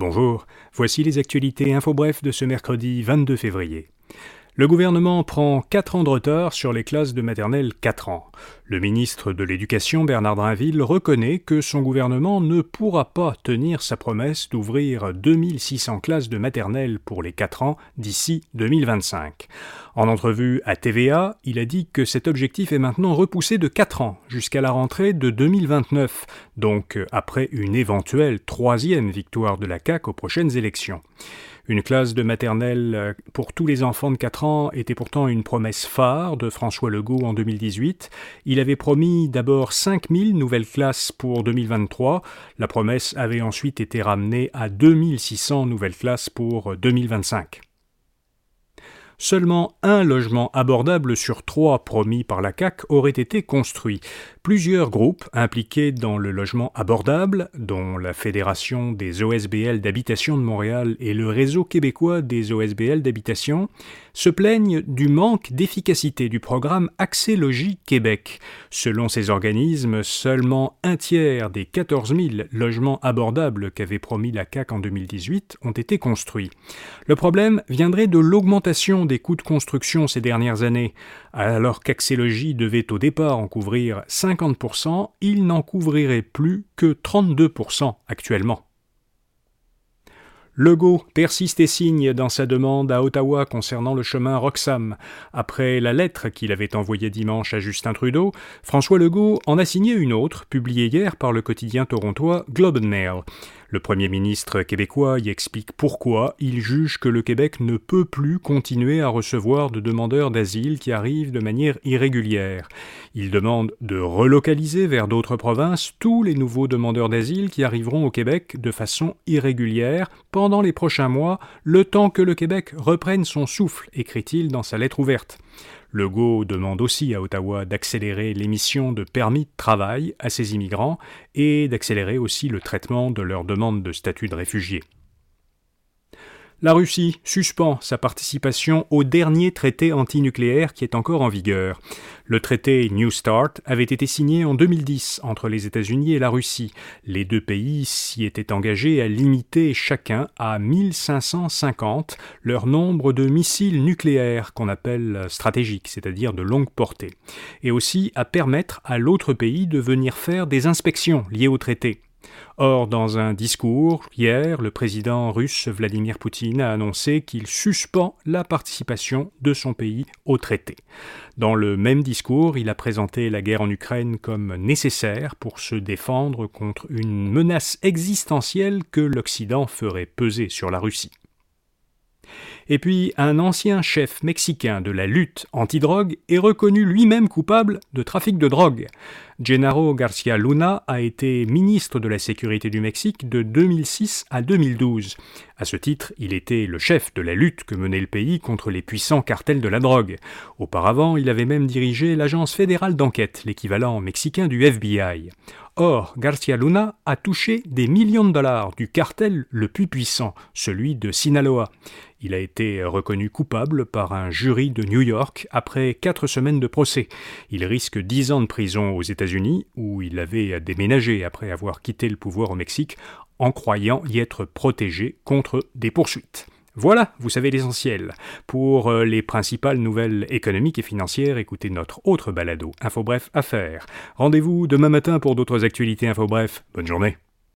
Bonjour, voici les actualités info bref de ce mercredi 22 février. Le gouvernement prend 4 ans de retard sur les classes de maternelle 4 ans. Le ministre de l'Éducation, Bernard Drinville, reconnaît que son gouvernement ne pourra pas tenir sa promesse d'ouvrir 2600 classes de maternelle pour les 4 ans d'ici 2025. En entrevue à TVA, il a dit que cet objectif est maintenant repoussé de 4 ans jusqu'à la rentrée de 2029, donc après une éventuelle troisième victoire de la CAQ aux prochaines élections. Une classe de maternelle euh, pour tous les enfants de 4 ans était pourtant une promesse phare de François Legault en 2018. Il avait promis d'abord 5000 nouvelles classes pour 2023. La promesse avait ensuite été ramenée à 2600 nouvelles classes pour 2025 seulement un logement abordable sur trois promis par la CAC aurait été construit. Plusieurs groupes impliqués dans le logement abordable, dont la Fédération des OSBL d'habitation de Montréal et le Réseau québécois des OSBL d'habitation, se plaignent du manque d'efficacité du programme Accès Logis Québec. Selon ces organismes, seulement un tiers des 14 000 logements abordables qu'avait promis la CAC en 2018 ont été construits. Le problème viendrait de l'augmentation des coûts de construction ces dernières années. Alors qu'Axélogie devait au départ en couvrir 50%, il n'en couvrirait plus que 32% actuellement. Legault persiste et signe dans sa demande à Ottawa concernant le chemin Roxham. Après la lettre qu'il avait envoyée dimanche à Justin Trudeau, François Legault en a signé une autre, publiée hier par le quotidien torontois Globe Mail. Le Premier ministre québécois y explique pourquoi il juge que le Québec ne peut plus continuer à recevoir de demandeurs d'asile qui arrivent de manière irrégulière. Il demande de relocaliser vers d'autres provinces tous les nouveaux demandeurs d'asile qui arriveront au Québec de façon irrégulière pendant les prochains mois, le temps que le Québec reprenne son souffle, écrit-il dans sa lettre ouverte. Legault demande aussi à Ottawa d'accélérer l'émission de permis de travail à ces immigrants et d'accélérer aussi le traitement de leurs demandes de statut de réfugiés. La Russie suspend sa participation au dernier traité antinucléaire qui est encore en vigueur. Le traité New Start avait été signé en 2010 entre les États-Unis et la Russie. Les deux pays s'y étaient engagés à limiter chacun à 1550 leur nombre de missiles nucléaires qu'on appelle stratégiques, c'est-à-dire de longue portée, et aussi à permettre à l'autre pays de venir faire des inspections liées au traité. Or, dans un discours, hier, le président russe Vladimir Poutine a annoncé qu'il suspend la participation de son pays au traité. Dans le même discours, il a présenté la guerre en Ukraine comme nécessaire pour se défendre contre une menace existentielle que l'Occident ferait peser sur la Russie. Et puis, un ancien chef mexicain de la lutte anti-drogue est reconnu lui-même coupable de trafic de drogue. Genaro Garcia Luna a été ministre de la Sécurité du Mexique de 2006 à 2012. À ce titre, il était le chef de la lutte que menait le pays contre les puissants cartels de la drogue. Auparavant, il avait même dirigé l'agence fédérale d'enquête, l'équivalent mexicain du FBI. Or, Garcia Luna a touché des millions de dollars du cartel le plus puissant, celui de Sinaloa. Il a été reconnu coupable par un jury de New York après quatre semaines de procès. Il risque dix ans de prison aux États-Unis, où il avait déménagé après avoir quitté le pouvoir au Mexique, en croyant y être protégé contre des poursuites. Voilà, vous savez l'essentiel. Pour euh, les principales nouvelles économiques et financières, écoutez notre autre balado, Info Bref Affaires. Rendez-vous demain matin pour d'autres actualités Info Bref. Bonne journée.